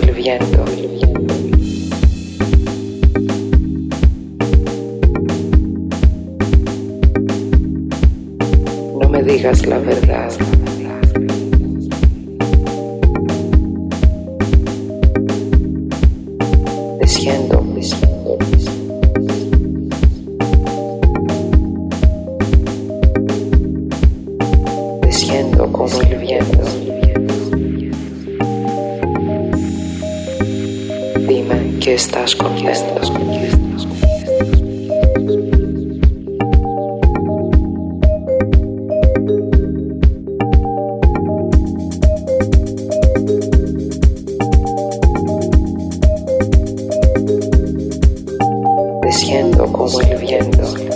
Desciendo. No me digas la verdad. Desciendo. Desciendo como el. Que estás contento. Desciendo como el.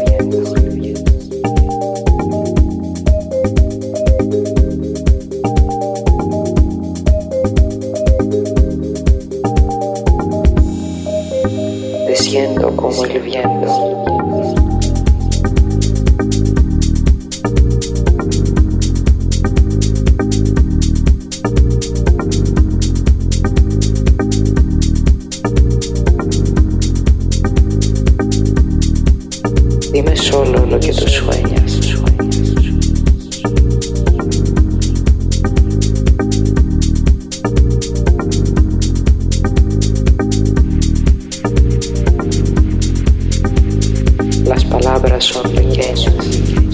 Desciendo como el viento. Dime solo lo que tú sueñas. Las palabras son pequeñas.